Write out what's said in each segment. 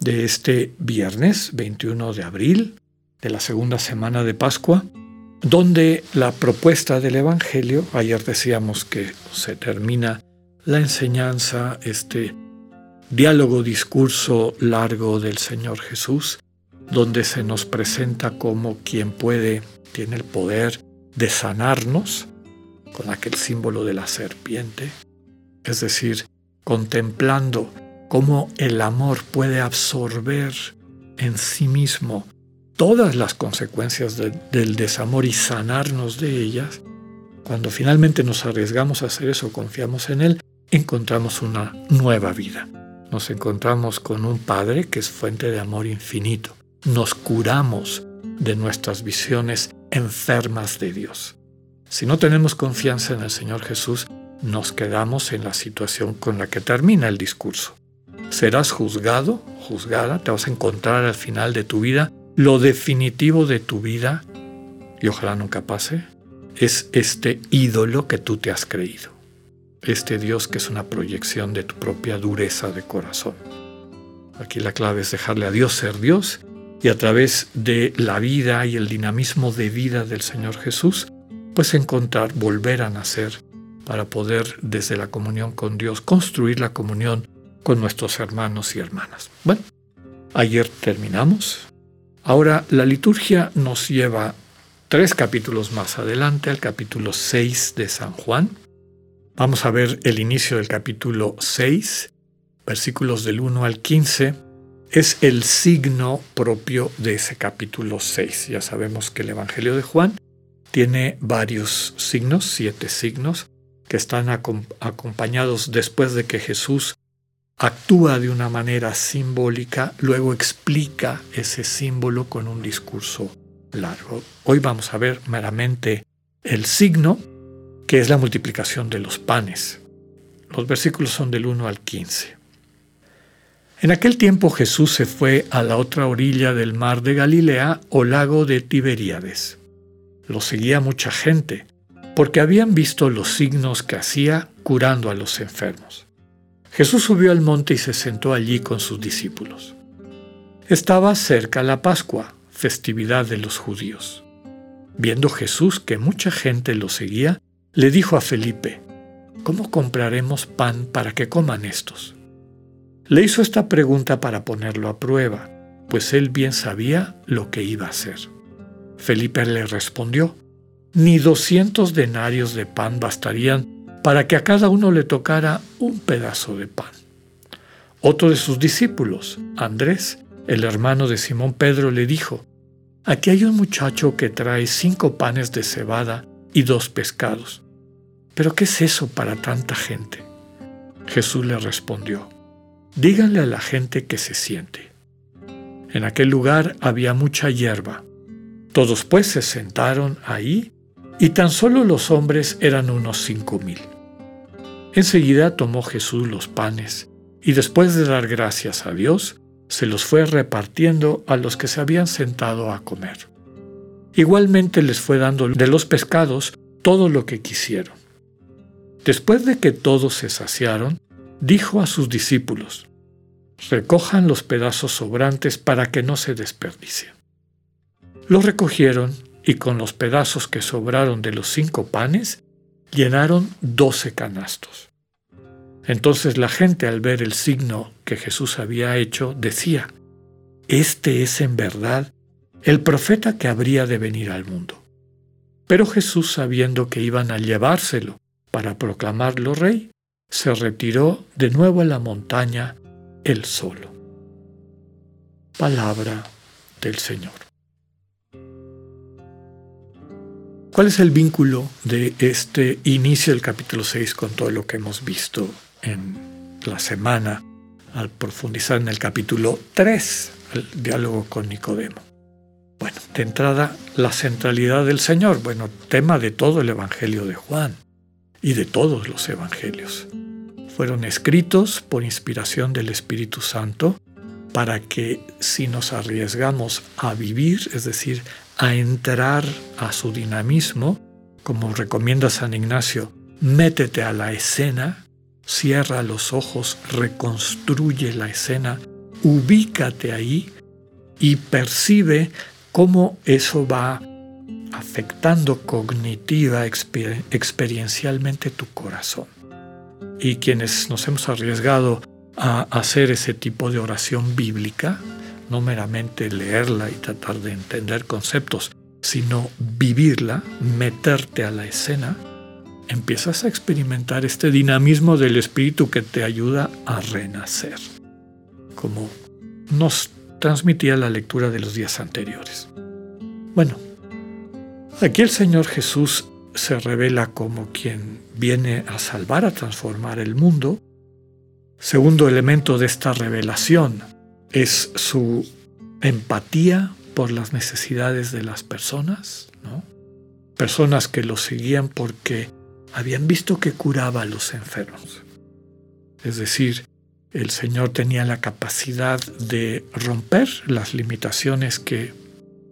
de este viernes 21 de abril de la segunda semana de Pascua, donde la propuesta del Evangelio, ayer decíamos que se termina la enseñanza, este diálogo, discurso largo del Señor Jesús, donde se nos presenta como quien puede, tiene el poder de sanarnos, con aquel símbolo de la serpiente, es decir, contemplando cómo el amor puede absorber en sí mismo todas las consecuencias del desamor y sanarnos de ellas, cuando finalmente nos arriesgamos a hacer eso, confiamos en Él, encontramos una nueva vida. Nos encontramos con un Padre que es fuente de amor infinito. Nos curamos de nuestras visiones enfermas de Dios. Si no tenemos confianza en el Señor Jesús, nos quedamos en la situación con la que termina el discurso. Serás juzgado, juzgada, te vas a encontrar al final de tu vida. Lo definitivo de tu vida, y ojalá nunca pase, es este ídolo que tú te has creído. Este Dios que es una proyección de tu propia dureza de corazón. Aquí la clave es dejarle a Dios ser Dios y a través de la vida y el dinamismo de vida del Señor Jesús, pues encontrar, volver a nacer para poder desde la comunión con Dios construir la comunión con nuestros hermanos y hermanas. Bueno, ayer terminamos. Ahora la liturgia nos lleva tres capítulos más adelante al capítulo 6 de San Juan. Vamos a ver el inicio del capítulo 6, versículos del 1 al 15. Es el signo propio de ese capítulo 6. Ya sabemos que el Evangelio de Juan tiene varios signos, siete signos, que están acompañados después de que Jesús actúa de una manera simbólica, luego explica ese símbolo con un discurso largo. Hoy vamos a ver meramente el signo, que es la multiplicación de los panes. Los versículos son del 1 al 15. En aquel tiempo Jesús se fue a la otra orilla del mar de Galilea o lago de Tiberíades. Lo seguía mucha gente porque habían visto los signos que hacía curando a los enfermos. Jesús subió al monte y se sentó allí con sus discípulos. Estaba cerca la Pascua, festividad de los judíos. Viendo Jesús que mucha gente lo seguía, le dijo a Felipe, ¿Cómo compraremos pan para que coman estos? Le hizo esta pregunta para ponerlo a prueba, pues él bien sabía lo que iba a hacer. Felipe le respondió, ni doscientos denarios de pan bastarían para que a cada uno le tocara un pedazo de pan. Otro de sus discípulos, Andrés, el hermano de Simón Pedro, le dijo, Aquí hay un muchacho que trae cinco panes de cebada y dos pescados. ¿Pero qué es eso para tanta gente? Jesús le respondió, Díganle a la gente que se siente. En aquel lugar había mucha hierba. Todos pues se sentaron ahí y tan solo los hombres eran unos cinco mil. Enseguida tomó Jesús los panes, y después de dar gracias a Dios, se los fue repartiendo a los que se habían sentado a comer. Igualmente les fue dando de los pescados todo lo que quisieron. Después de que todos se saciaron, dijo a sus discípulos, recojan los pedazos sobrantes para que no se desperdicien. Los recogieron y con los pedazos que sobraron de los cinco panes, llenaron doce canastos. Entonces la gente al ver el signo que Jesús había hecho decía, Este es en verdad el profeta que habría de venir al mundo. Pero Jesús, sabiendo que iban a llevárselo para proclamarlo rey, se retiró de nuevo a la montaña él solo. Palabra del Señor. ¿Cuál es el vínculo de este inicio del capítulo 6 con todo lo que hemos visto en la semana al profundizar en el capítulo 3, el diálogo con Nicodemo? de entrada la centralidad del Señor, bueno, tema de todo el Evangelio de Juan y de todos los Evangelios. Fueron escritos por inspiración del Espíritu Santo para que si nos arriesgamos a vivir, es decir, a entrar a su dinamismo, como recomienda San Ignacio, métete a la escena, cierra los ojos, reconstruye la escena, ubícate ahí y percibe cómo eso va afectando cognitiva, experiencialmente tu corazón. Y quienes nos hemos arriesgado a hacer ese tipo de oración bíblica, no meramente leerla y tratar de entender conceptos, sino vivirla, meterte a la escena, empiezas a experimentar este dinamismo del espíritu que te ayuda a renacer, como nos transmitía la lectura de los días anteriores. Bueno, aquí el Señor Jesús se revela como quien viene a salvar, a transformar el mundo. Segundo elemento de esta revelación es su empatía por las necesidades de las personas, personas que lo seguían porque habían visto que curaba a los enfermos. Es decir, el Señor tenía la capacidad de romper las limitaciones que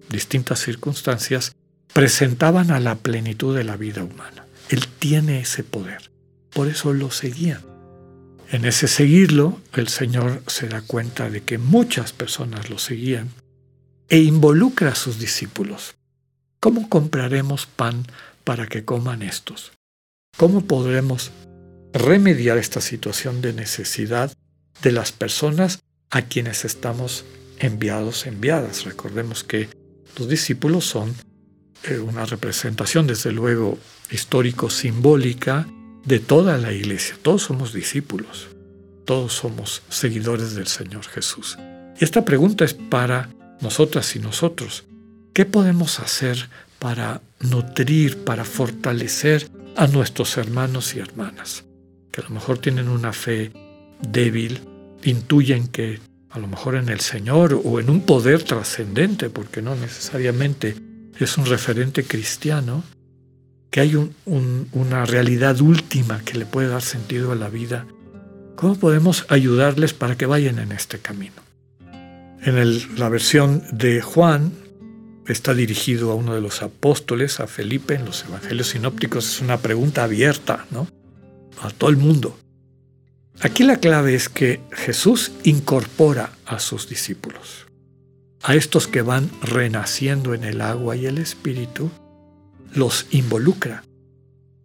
distintas circunstancias presentaban a la plenitud de la vida humana. Él tiene ese poder. Por eso lo seguían. En ese seguirlo, el Señor se da cuenta de que muchas personas lo seguían e involucra a sus discípulos. ¿Cómo compraremos pan para que coman estos? ¿Cómo podremos remediar esta situación de necesidad de las personas a quienes estamos enviados, enviadas? Recordemos que los discípulos son eh, una representación, desde luego, histórico-simbólica de toda la iglesia. Todos somos discípulos, todos somos seguidores del Señor Jesús. Y esta pregunta es para nosotras y nosotros. ¿Qué podemos hacer para nutrir, para fortalecer a nuestros hermanos y hermanas? Que a lo mejor tienen una fe débil, intuyen que a lo mejor en el Señor o en un poder trascendente, porque no necesariamente es un referente cristiano, que hay una realidad última que le puede dar sentido a la vida. ¿Cómo podemos ayudarles para que vayan en este camino? En la versión de Juan está dirigido a uno de los apóstoles, a Felipe, en los evangelios sinópticos es una pregunta abierta, ¿no? A todo el mundo. Aquí la clave es que Jesús incorpora a sus discípulos, a estos que van renaciendo en el agua y el espíritu, los involucra.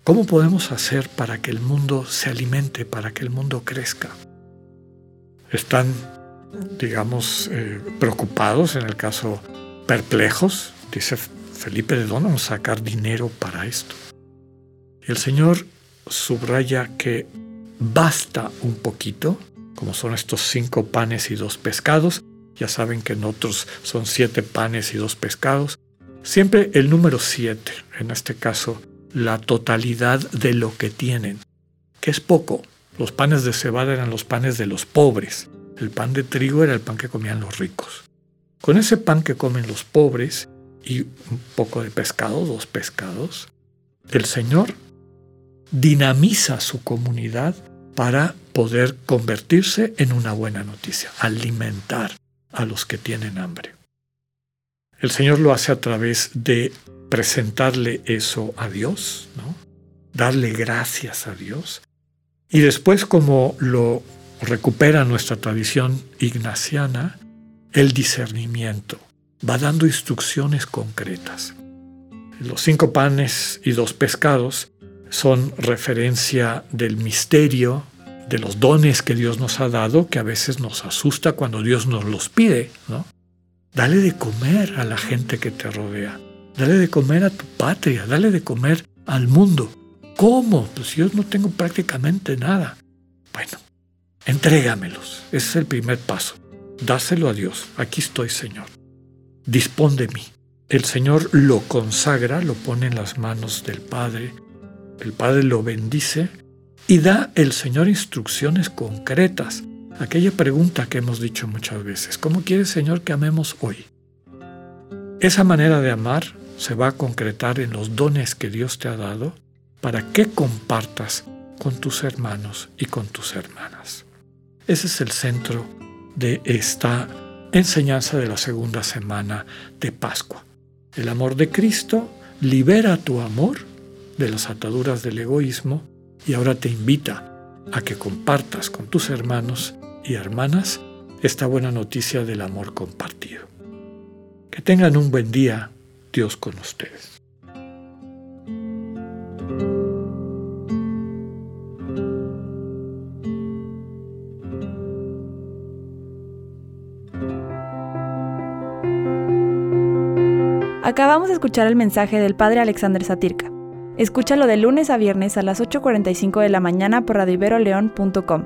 ¿Cómo podemos hacer para que el mundo se alimente, para que el mundo crezca? Están digamos, eh, preocupados, en el caso perplejos. Dice Felipe, ¿de dónde vamos a sacar dinero para esto? el Señor subraya que basta un poquito, como son estos cinco panes y dos pescados. Ya saben que en otros son siete panes y dos pescados. Siempre el número siete, en este caso, la totalidad de lo que tienen, que es poco. Los panes de cebada eran los panes de los pobres. El pan de trigo era el pan que comían los ricos. Con ese pan que comen los pobres y un poco de pescado, dos pescados, el Señor dinamiza su comunidad para poder convertirse en una buena noticia, alimentar a los que tienen hambre. El Señor lo hace a través de presentarle eso a Dios, darle gracias a Dios, y después como lo recupera nuestra tradición ignaciana el discernimiento, va dando instrucciones concretas. Los cinco panes y dos pescados son referencia del misterio, de los dones que Dios nos ha dado, que a veces nos asusta cuando Dios nos los pide. ¿no? Dale de comer a la gente que te rodea, dale de comer a tu patria, dale de comer al mundo. ¿Cómo? Pues yo no tengo prácticamente nada. Bueno, Entrégamelos. Ese es el primer paso. Dáselo a Dios. Aquí estoy, Señor. Dispón de mí. El Señor lo consagra, lo pone en las manos del Padre. El Padre lo bendice y da el Señor instrucciones concretas. Aquella pregunta que hemos dicho muchas veces. ¿Cómo quiere Señor que amemos hoy? Esa manera de amar se va a concretar en los dones que Dios te ha dado para que compartas con tus hermanos y con tus hermanas. Ese es el centro de esta enseñanza de la segunda semana de Pascua. El amor de Cristo libera tu amor de las ataduras del egoísmo y ahora te invita a que compartas con tus hermanos y hermanas esta buena noticia del amor compartido. Que tengan un buen día, Dios con ustedes. Acabamos de escuchar el mensaje del Padre Alexander Satirka. Escúchalo de lunes a viernes a las 8.45 de la mañana por radioiberoleón.com,